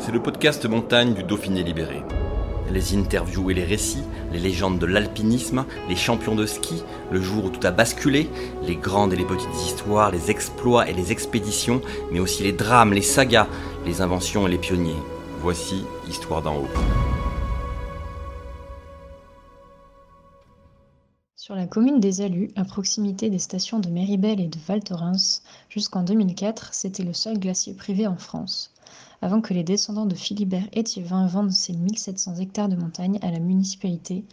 C'est le podcast montagne du Dauphiné libéré. Les interviews et les récits, les légendes de l'alpinisme, les champions de ski, le jour où tout a basculé, les grandes et les petites histoires, les exploits et les expéditions, mais aussi les drames, les sagas, les inventions et les pionniers. Voici Histoire d'en haut. Sur la commune des Alus, à proximité des stations de Méribel et de Val Thorens, jusqu'en 2004, c'était le seul glacier privé en France. Avant que les descendants de Philibert Étiévin vendent ces 1700 hectares de montagne à la municipalité,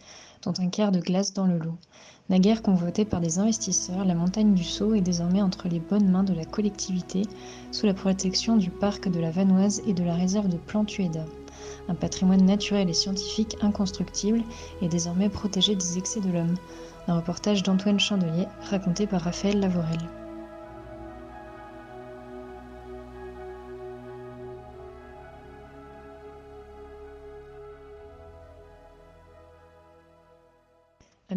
dont un quart de glace dans le lot. Naguère convoitée par des investisseurs, la montagne du Sceau est désormais entre les bonnes mains de la collectivité, sous la protection du parc de la Vanoise et de la réserve de Plantueda. Un patrimoine naturel et scientifique inconstructible est désormais protégé des excès de l'homme. Un reportage d'Antoine Chandelier raconté par Raphaël Lavorel.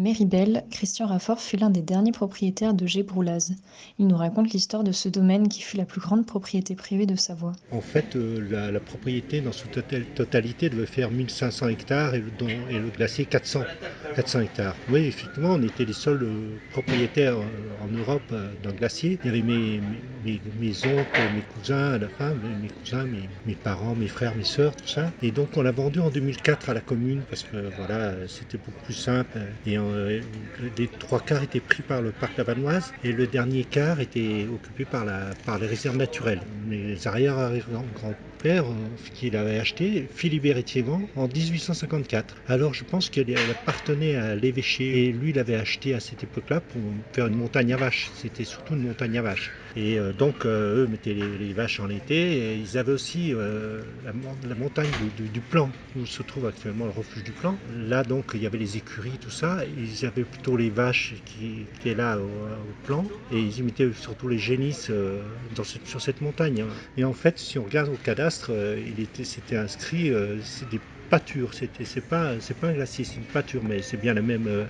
À Méribel, Christian Raffort fut l'un des derniers propriétaires de Gébroulaz. Il nous raconte l'histoire de ce domaine qui fut la plus grande propriété privée de Savoie. En fait, euh, la, propriété dans sa total- totalité devait faire 1500 hectares et le, dont- et le glacier 400, 400 hectares. Oui, effectivement, on était les seuls euh, propriétaires euh, en Europe d'un glacier. Il y avait mes, mes, oncles, mes cousins à la fin, mes, cousins, mes, parents, mes frères, mes sœurs, tout ça. Et donc on l'a vendu en 2004 à la commune parce que voilà, c'était beaucoup plus simple. Et euh, les trois quarts étaient pris par le parc Lavanoise et le dernier quart était occupé par, les réserves naturelles. Les arrière-grands-pères euh, qui l'avaient acheté, Philibert Étiévent, en 1854. Alors je pense qu'elle elle appartenait à l'évêché et lui il avait acheté à cette époque-là pour faire une montagne à vaches. C'était surtout une montagne à vaches. Et euh, donc euh, eux mettaient les, vaches en été et ils avaient aussi la, mon- la montagne du, Plan où se trouve actuellement le refuge du Plan. Là donc il y avait les écuries, tout ça. Ils avaient plutôt les vaches qui, qui étaient là au, Plan et ils mettaient surtout les génisses sur cette montagne. hein. Et en fait si on regarde au cadastre, euh, il était, c'était inscrit, euh, C'était, c'est pas, un glacier, c'est une pâture, mais c'est bien le même, euh,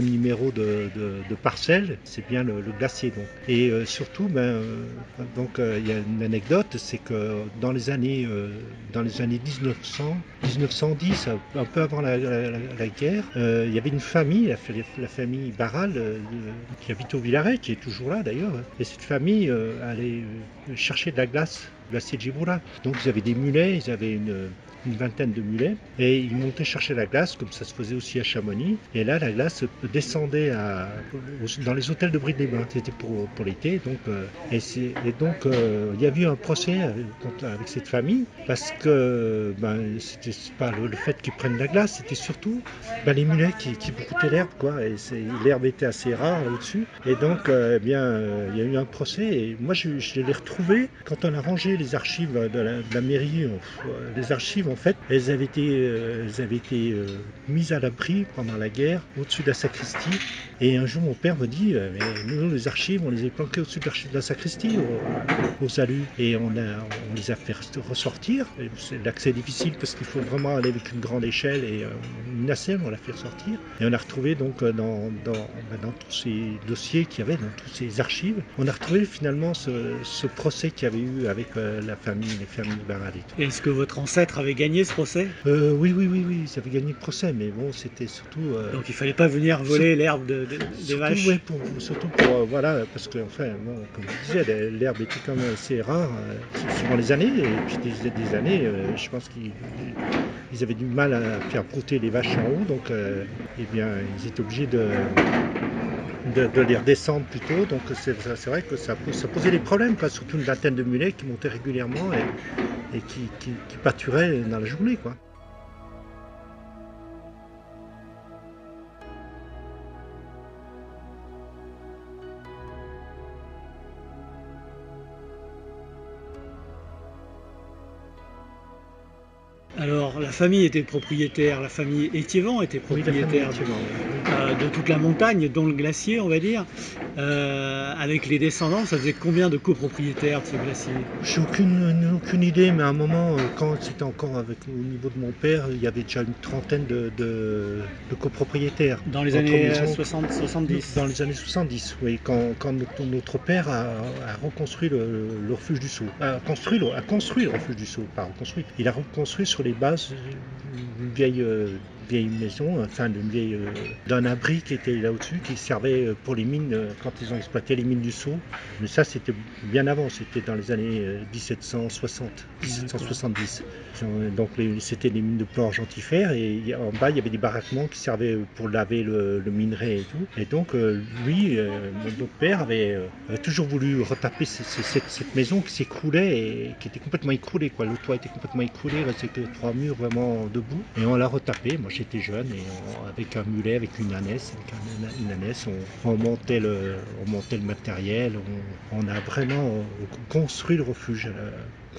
numéro de, de, parcelle. C'est bien le, glacier. Et euh, surtout, ben, euh, donc il y a une anecdote, c'est que dans les années, euh, dans les années 1900, 1910, un peu avant la, guerre, il y avait une famille, la, fa- la famille Barral, qui habite au Villaret, qui est toujours là d'ailleurs. Et cette famille allait chercher de la glace, glacier de Giboula. Donc ils avaient des mulets, ils avaient une une vingtaine de mulets et ils montaient chercher la glace comme ça se faisait aussi à Chamonix. Et là la glace descendait dans les hôtels de Brie-les-Bains c'était pour, pour l'été donc euh, et, donc euh, il y a eu un procès avec, contre- avec cette famille parce que ben, c'était pas le, fait qu'ils prennent la glace c'était surtout ben, les mulets qui, qui broutaient l'herbe quoi. Et l'herbe était assez rare là-dessus et donc euh, eh bien euh, il y a eu un procès et moi je, l'ai retrouvé. Quand on a rangé les archives de la, de la mairie euh, les archives en fait elles avaient été, euh, elles avaient été euh, mises à l'abri pendant la guerre au-dessus de la sacristie. Et un jour mon père me dit euh, mais nous les archives on les a planquées au-dessus de la sacristie au- alus et on, a, on les a fait ressortir. L'accès est difficile parce qu'il faut vraiment aller avec une grande échelle et une nacelle on l'a fait ressortir. Et on a retrouvé donc dans, dans, ben, dans tous ces dossiers qu'il y avait dans toutes ces archives on a retrouvé finalement ce, procès qu'il y avait eu avec la famille les familles tout. Est-ce que votre ancêtre avait gagné ce procès Euh, oui, oui, oui, oui, ils avaient gagné le procès, mais bon, c'était surtout. euh, Donc il fallait pas venir voler l'herbe de- de- des surtout, vaches. ouais, pour, surtout pour. euh, voilà, parce que, enfin, bon, comme je disais, l'herbe était quand même assez rare suivant les années, et puis des, des années, je pense qu'ils ils avaient du mal à faire brouter les vaches en haut, donc, eh bien, ils étaient obligés de de, les redescendre plutôt. Donc c'est vrai que ça, posait des problèmes, quoi, surtout une vingtaine de mulets qui montaient régulièrement et, qui, pâturaient dans la journée. Quoi. Alors la famille était propriétaire, la famille Étivan était propriétaire de toute la montagne, dont le glacier, on va dire. Euh, avec les descendants, ça faisait combien de copropriétaires de ce glacier? J'ai aucune, aucune idée, mais à un moment, quand c'était encore avec, au niveau de mon père, il y avait déjà une trentaine de, de- de copropriétaires. Dans les années maisons. 60, 70 Dans les années 70, oui, quand, quand notre, notre père a, a reconstruit le, le refuge du Sceau. A construit, le, a construit le refuge du Sceau, pas reconstruit. Il a reconstruit sur les bases d'une vieille, euh, vieille maison, enfin d'une vieille, euh, d'un abri qui était là au-dessus, qui servait euh, pour les mines euh, quand ils ont exploité les mines du Sceau. Mais ça, c'était bien avant, c'était dans les années euh, 1760, 1770. Donc les- c'était des mines de plomb argentifère et en bas il y avait des baraquements qui servaient pour laver le, le minerai et tout. Et donc euh, lui, euh, mon père avait, euh, avait toujours voulu retaper ce- ce- cette, cette maison qui s'écroulait et qui était complètement écroulée. Quoi. Le toit était complètement écroulé, il restait que trois murs vraiment debout. Et on l'a retapé. Moi j'étais jeune et on- avec un mulet, avec une ânesse, avec un- une ânesse, on, on montait le, on montait le matériel. On, on a vraiment euh, construit le refuge.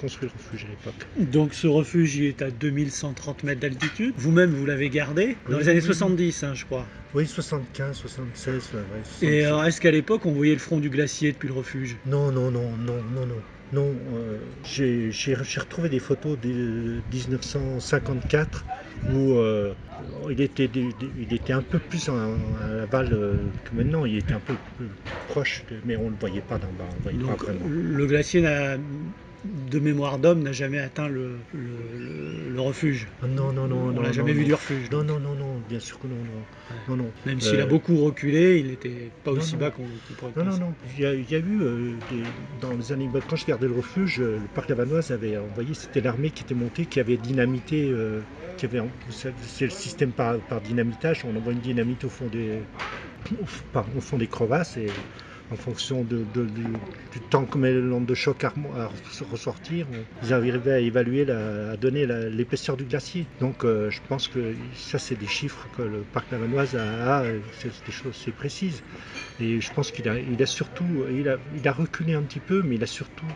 construit le refuge à l'époque. Donc ce refuge il est à 2130 mètres d'altitude. Vous-même, vous l'avez gardé dans Oui, les années oui, oui. 70, hein, je crois. Oui, 75, 76. ouais, ouais, Et 76. alors, est-ce qu'à l'époque, on voyait le front du glacier depuis le refuge? Non, non, non, non, non, non. Non, euh, j'ai retrouvé des photos de 1954 où euh, il, était, il un peu plus en- à l'aval euh, que maintenant. Il était un peu plus proche, de- mais on ne le voyait pas d'en bas. On le voyait Donc, pas vraiment. le glacier n'a- de mémoire d'homme n'a jamais atteint le, le- le- le refuge. Ah, Non, non, non. on non, l'a jamais non, vu non. du refuge. Non, non, non, non, bien sûr que non, non. non, non. Même s'il a Euh, beaucoup reculé, il n'était pas non, aussi non. bas qu'on qu'on pourrait Non, non, penser. non. Il y a, il y a eu, euh, des- dans les années, quand je gardais le refuge, euh, le parc Lavanoise avait envoyé, c'était l'armée qui était montée, qui avait dynamité, euh, qui avait, c'est le système par, par dynamitage, on envoie une dynamite au fond des, au, pardon, au fond des crevasses et en fonction du, temps que met l'onde de choc à, ressortir, ils arrivaient à évaluer, à donner l'épaisseur du glacier. Donc euh, je pense que ça c'est des chiffres que le parc Lavanoise a, c'est des choses précises. Et je pense qu'il a, surtout, il a reculé un petit peu, mais il a surtout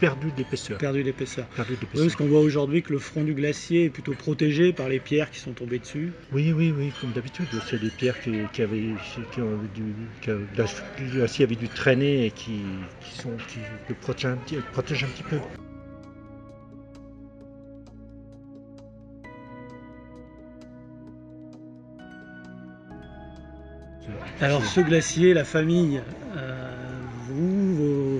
perdu d'épaisseur. Perdu d'épaisseur. Perdu Oui, d'épaisseur. parce qu'on voit aujourd'hui que le front du glacier est plutôt protégé par les pierres qui sont tombées dessus. Oui, oui, oui, comme d'habitude, c'est des pierres qui, qui avaient, qui ont du, qui, la- le glacier avait dû traîner et qui, qui sont, qui le protègent un petit, protègent un petit peu. Alors ce glacier, la famille, euh,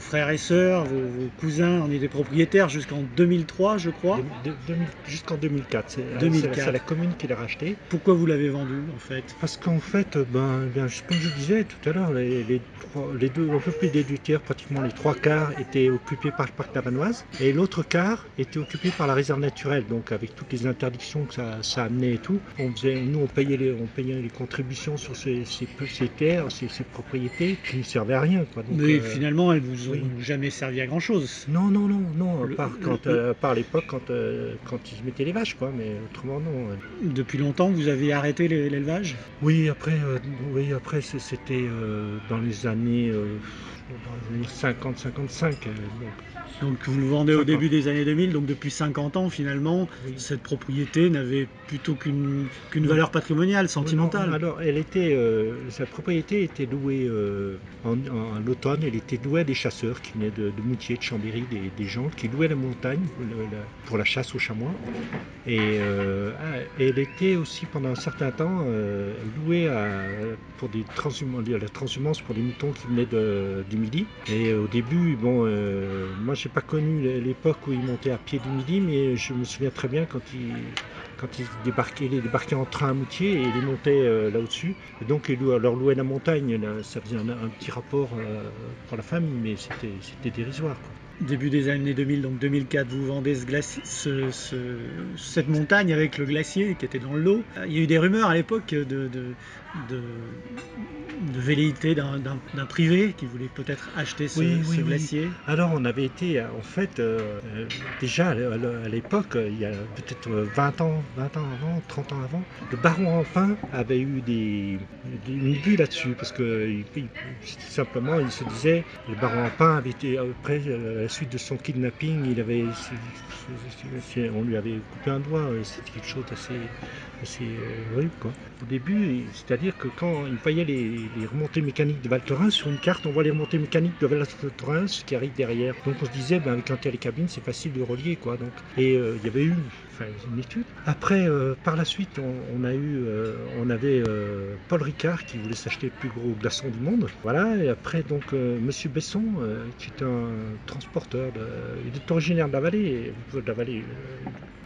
vos frères et sœurs, vos, vos cousins en étaient propriétaires jusqu'en 2003, je crois. De- de- 2000 Jusqu'en 2004, c'est c'est la- 2004. c'est la commune qui l'a racheté. Pourquoi vous l'avez vendu en fait? Parce qu'en fait, ben, ben, comme je disais tout à l'heure, les, les trois- les deux, un peu plus des deux tiers, pratiquement les trois quarts étaient occupés par le parc Lavanoise et l'autre quart était occupé par la réserve naturelle. Donc avec toutes les interdictions que ça, ça amenait et tout, on faisait, nous on payait les, on payait les contributions sur ces, ces, ces terres, ces, ces propriétés qui ne servaient à rien. Quoi. Donc, Mais euh, finalement, elles vous ont oui. jamais servi à grand chose. non, non, non, non, Le- à part, le- quand, le- euh, à part l'époque quand, euh, quand ils mettaient les vaches, quoi, mais autrement non. Depuis longtemps, vous avez arrêté l'é- l'élevage? Oui, après, euh, oui, après c'était dans les années, dans les années 50-55. Donc, vous le vendez au 50. début des années 2000, donc depuis 50 ans finalement, Oui. cette propriété n'avait plutôt qu'une Non. valeur patrimoniale, sentimentale. Non, alors, elle était, euh, sa propriété était louée euh, en, en- l'automne. Elle était louée à des chasseurs qui venaient de, de Moutier, de Chambéry, des, des gens qui louaient la montagne le- la- pour la chasse aux chamois. Et euh, ah, elle était aussi pendant un certain temps euh, louée à, pour des transhumances, la transhumance pour des moutons qui venaient de- du Midi. Et au début, bon, moi j'ai pas connu l'époque où ils montaient à pied du Midi, mais je me souviens très bien quand ils quand ils débarquaient, ils débarquaient en train à Moutier et ils montaient euh, là au-dessus. Et donc ils leur louaient la montagne, ça faisait un, petit rapport euh, pour la famille, mais c'était dérisoire. quoi. Début des années 2000, donc 2004, vous vendez cette montagne avec le glacier qui était dans le lot. Il y a eu des rumeurs à l'époque de, de, de velléité d'un- privé qui voulait peut-être acheter ce, Oui, ce oui, oui. glacier. Alors on avait été, euh, en fait, euh, euh, déjà à à l'époque, il y a peut-être euh, 20 ans, 20 ans avant, 30 ans avant, le baron Enfin avait eu des, une vue là-dessus, parce que il- il- simplement il se disait, le baron Enfin avait été, après euh, suite de son kidnapping, il avait, on lui avait coupé un doigt. C'était quelque chose d'assez assez horrible. Quoi. Au début, c'est-à-dire que quand il voyait les, remontées mécaniques de Val Thorens, sur une carte, on voit les remontées mécaniques de Val Thorens qui arrivent derrière. Donc on se disait, ben, avec un télécabine, c'est facile de relier. Quoi. Donc, et il y avait eu une étude. Après, euh, par la suite, on, a eu, euh, on avait euh, Paul Ricard qui voulait s'acheter le plus gros glaçon du monde. Voilà. Et après, donc, Monsieur Besson, qui est un transporteur, il est originaire de la vallée, de la vallée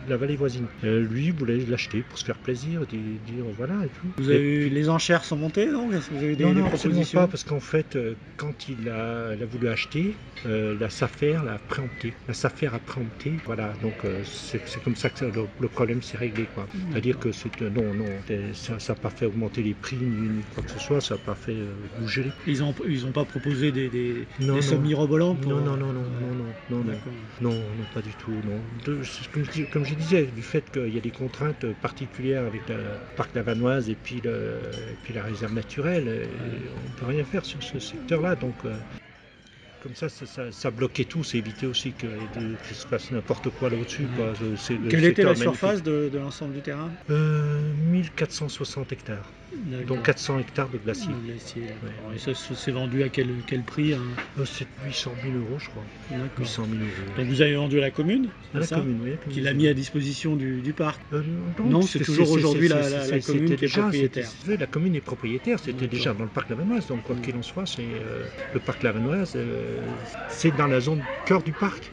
la vallée voisine. Lui voulait l'acheter pour se faire plaisir, dire, dire voilà et tout. Vous avez eu, les enchères sont montées, non? Vous avez des, Non, non, absolument pas, parce qu'en fait, quand il a, a voulu acheter, la SAFER l'a préempté. La SAFER a préempté, voilà, donc c'est comme ça que le, problème s'est réglé, quoi. C'est-à-dire que c'est non, non, ça n'a pas fait augmenter les prix ni, quoi que ce soit, ça n'a pas fait bouger Ils n'ont ils ont pas proposé des, des, non, sommes mirobolants pour... non, non, non, non, non, non, non, non, non, pas du tout, non. De, comme, comme je disais, du fait qu'il y a des contraintes particulières avec le parc Lavanoise et puis, le, puis la réserve naturelle, on ne peut rien faire sur ce secteur-là. Donc, euh, comme ça, ça, bloquait tout, c'est éviter aussi qu'il se passe n'importe quoi là-dessus. Quelle était la surface de, l'ensemble du terrain? 1460 euh, hectares. Donc 400 hectares de glacier. Et ça s'est vendu à quel, quel prix hein euh, C'est 800 000 euros, je crois. 800 000 euros. Donc vous avez vendu à la commune À la commune, oui. Qui l'a mis à disposition du, du parc euh, Non, c'est toujours aujourd'hui la, la, commune qui est propriétaire. la commune est propriétaire, c'était déjà dans le parc Lavanoise. Donc quoi qu'il en soit, c'est euh, le parc Lavanoise, c'est dans la zone cœur du parc.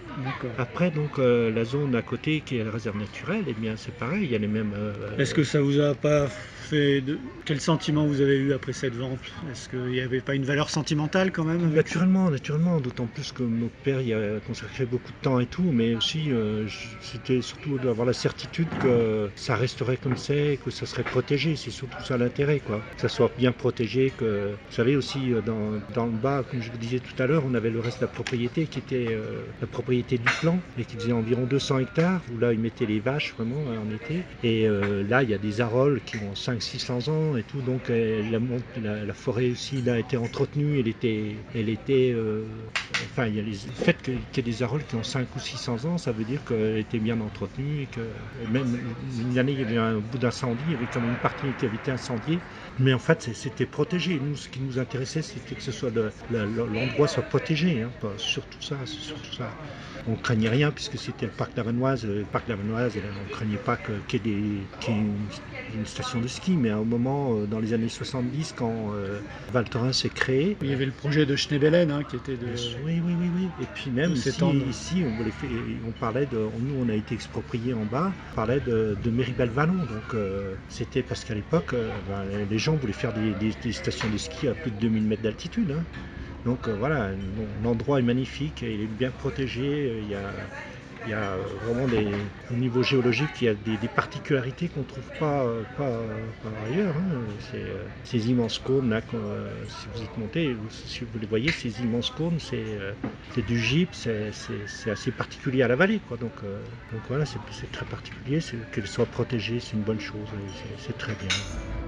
Après, donc, la zone à côté qui est la réserve naturelle, eh bien, c'est pareil, il y a les mêmes. Est-ce que ça vous a pas Quel sentiment vous avez eu après cette vente? Est-ce qu'il n'y avait pas une valeur sentimentale quand même Naturellement, naturellement, d'autant plus que mon père y a consacré beaucoup de temps et tout, mais aussi euh, c'était surtout d'avoir la certitude que ça resterait comme c'est, que ça serait protégé, c'est surtout ça l'intérêt, quoi. Que ça soit bien protégé, que vous savez aussi euh, dans, le bas, comme je vous disais tout à l'heure, on avait le reste de la propriété qui était euh, la propriété du plan et qui faisait environ 200 hectares, où là ils mettaient les vaches vraiment en été. Et là il y a des aroles qui ont 5 600 ans et tout, donc euh, la, forêt aussi a été entretenue, elle était, elle était euh, enfin il y a les, le fait qu'il y ait des aroles qui ont 5 ou 600 ans, ça veut dire qu'elle était bien entretenue et que même une année il y avait un bout d'incendie, il y avait quand même une partie qui avait été incendiée, mais en fait c'était protégé. Nous ce qui nous intéressait c'était que ce soit l'endroit soit protégé, hein, surtout ça, surtout ça. On craignait rien puisque c'était le parc d'Avanoise. Le parc d'Avanoise, on craignait pas qu'il y ait, une, station de ski, mais à un moment, euh, dans les années 70, quand euh, Val Thorens s'est créé. Il y avait le projet de Schneebelen hein, qui était de. Oui, oui, oui, oui. Et puis même ici, ici on, on, parlait de. Nous, on a été expropriés en bas, on parlait de, de Méribel-Vallon. Donc euh, c'était parce qu'à l'époque, ben, les gens voulaient faire des, stations de ski à plus de 2000 mètres d'altitude. Hein. Donc euh, voilà, l'endroit est magnifique, il est bien protégé, il y a, il vraiment des, au niveau géologique, il y a des, particularités qu'on ne trouve pas, pas, ailleurs. Hein. Euh, ces immenses cônes là, euh, si vous êtes monté, si vous les voyez, ces immenses cônes, c'est du gypse, c'est assez particulier à la vallée. Quoi. Donc, donc voilà, c'est très particulier, qu'elle soit protégée, c'est une bonne chose, c'est très bien.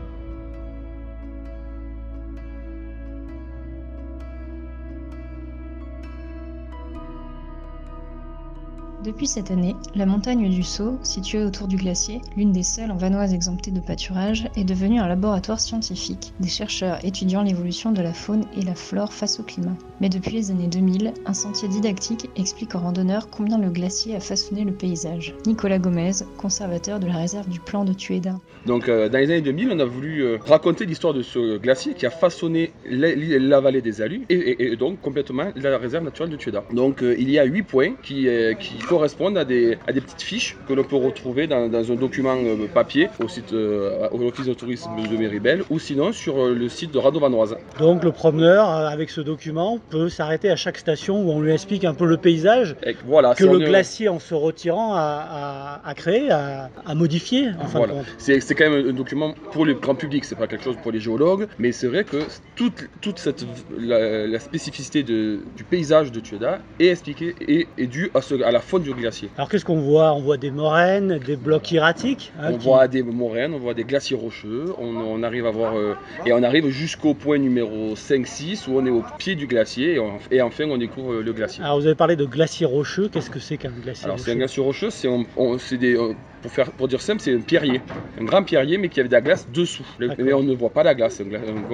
Depuis cette année, la montagne du Sceau, située autour du glacier, l'une des seules en vanoise exemptée de pâturage, est devenue un laboratoire scientifique, des chercheurs étudiant l'évolution de la faune et la flore face au climat. Mais depuis les années 2000, un sentier didactique explique aux randonneurs combien le glacier a façonné le paysage. Nicolas Gomez, conservateur de la réserve du plan de Tueda. Donc euh, dans les années 2000, on a voulu euh, raconter l'histoire de ce glacier qui a façonné la, vallée des Alus et, donc complètement la réserve naturelle de Tueda. Donc euh, il y a huit points qui, qui correspondent à des, à des petites fiches que l'on peut retrouver dans, dans un document euh, papier au site euh, au l'office de tourisme de Méribel ou sinon sur euh, le site de Radovanoise. Donc le promeneur avec ce document peut s'arrêter à chaque station où on lui explique un peu le paysage voilà, que le glacier en se retirant a, a, créé, a, modifié en fin voilà. C'est quand même un document pour le grand public, c'est pas quelque chose pour les géologues, mais c'est vrai que toute, toute cette, la, spécificité de, du paysage de Tueda est expliquée et est due à, ce, à la faune du glacier. Alors qu'est-ce qu'on voit? On voit des moraines, des blocs hiératiques. Hein, on voit des moraines, on voit des glaciers rocheux, on, arrive à voir euh, et on arrive jusqu'au point numéro 5-6 où on est au pied du glacier et, enfin on découvre le glacier. Alors vous avez parlé de glacier rocheux, qu'est-ce que c'est qu'un glacier Alors c'est un glacier rocheux, c'est des euh, pour, faire, pour dire simple, c'est un pierrier, un grand pierrier, mais qui avait de la glace dessous. Mais on ne voit pas la glace,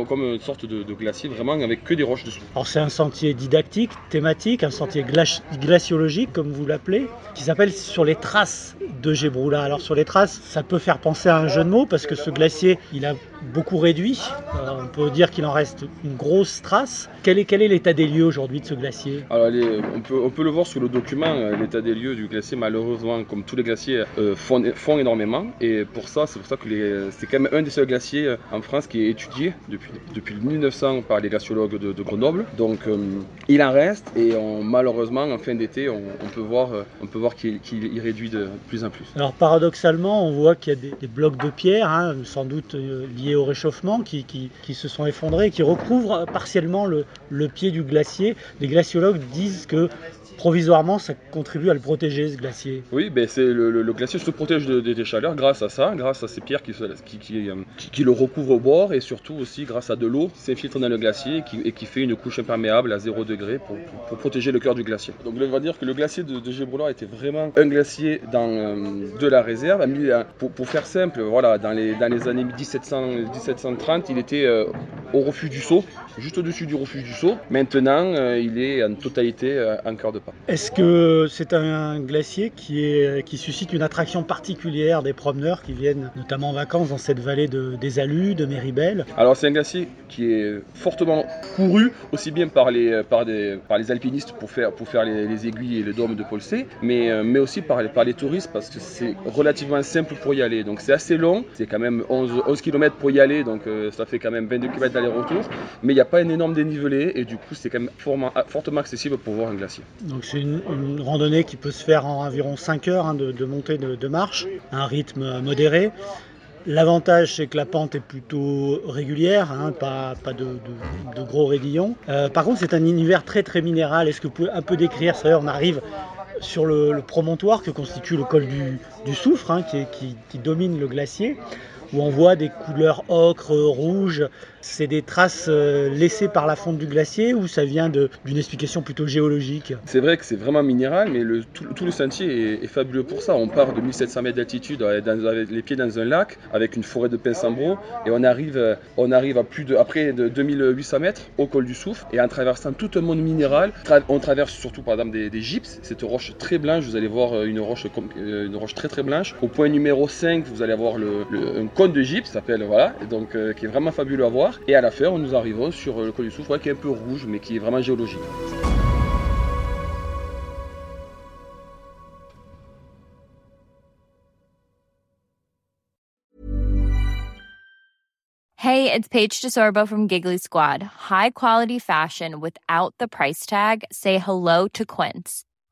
comme une sorte de, glacier vraiment avec que des roches dessous. Alors c'est un sentier didactique, thématique, un sentier glaciologique, comme vous l'appelez, qui s'appelle Sur les traces de Gébroula. Alors sur les traces, ça peut faire penser à un jeu de mots, parce que ce glacier, il a beaucoup réduit. Euh, on peut dire qu'il en reste une grosse trace. Quel est, quel est l'état des lieux aujourd'hui de ce glacier? Alors, on, peut, on, peut, le voir sur le document, euh, l'état des lieux du glacier, malheureusement, comme tous les glaciers, euh, font, font, énormément. Et pour ça, c'est pour ça que c'est quand même un des seuls glaciers en France qui est étudié depuis, depuis 1900 par les glaciologues de, Grenoble. Donc il en reste et malheureusement, en fin d'été, on, peut voir, peut voir qu'il réduit de plus en plus. Alors paradoxalement, on voit qu'il y a des, blocs de pierre, hein, sans doute liés au réchauffement qui, qui, se sont effondrés, qui recouvrent partiellement le, le pied du glacier. Les glaciologues disent que provisoirement, ça contribue à le protéger, ce glacier. Oui, ben c'est le, glacier se protège des chaleurs grâce à ça, grâce à ces pierres qui, qui, le recouvrent au bord et surtout aussi grâce à de l'eau qui s'infiltre dans le glacier et qui, fait une couche imperméable à 0 degré pour, protéger le cœur du glacier. Donc on va dire que le glacier de, de était vraiment un glacier euh, de la réserve. Pour, pour, faire simple, voilà, dans les, années 1700, 1730, il était euh, au refuge du Sceau, juste au-dessus du refuge du Sceau. Maintenant, euh, il est en totalité en cœur de est-ce que c'est un glacier qui, suscite une attraction particulière des promeneurs qui viennent notamment en vacances dans cette vallée de, des Alus, de Méribel? Alors c'est un glacier qui est fortement couru, aussi bien par les, alpinistes pour faire, les, aiguilles et le dôme de Polsé, mais, euh, mais aussi par, les touristes parce que c'est relativement simple pour y aller. Donc c'est assez long, c'est quand même 11, 11 km pour y aller, donc euh, ça fait quand même 22 km d'aller-retour, mais il n'y a pas un énorme dénivelé et du coup c'est quand même fortement accessible pour voir un glacier c'est une, randonnée qui peut se faire en environ 5 heures hein, de, montée de, marche, un rythme modéré. L'avantage, c'est que la pente est plutôt régulière, hein, pas, de, gros raidillons. Euh, par contre, c'est un univers très très minéral. Est-ce que vous pouvez un peu décrire ça? On arrive sur le, promontoire que constitue le col du, soufre, hein, qui, domine le glacier où on voit des couleurs ocre, rouge. C'est des traces euh, laissées par la fonte du glacier ou ça vient d'une explication plutôt géologique? C'est vrai que c'est vraiment minéral, mais tout, le sentier est, fabuleux pour ça. On part de 1700 mètres d'altitude avec les pieds dans un lac, avec une forêt de pin sambro et on arrive, euh, on arrive à plus de, après de 2800 mètres au col du Soufre, et en traversant tout un monde minéral, on traverse surtout par exemple des, gypses, cette roche très blanche, vous allez voir euh, une roche, très très blanche. Au point numéro 5, vous allez avoir un cône de gypse, s'appelle, voilà, donc qui est vraiment fabuleux à voir. Et à la fin, nous arrivons sur le col du Soufre, qui est un peu rouge, mais qui est vraiment géologique. Hey, it's Paige DeSorbo from Giggly Squad. High quality fashion without the price tag. Say hello to Quince.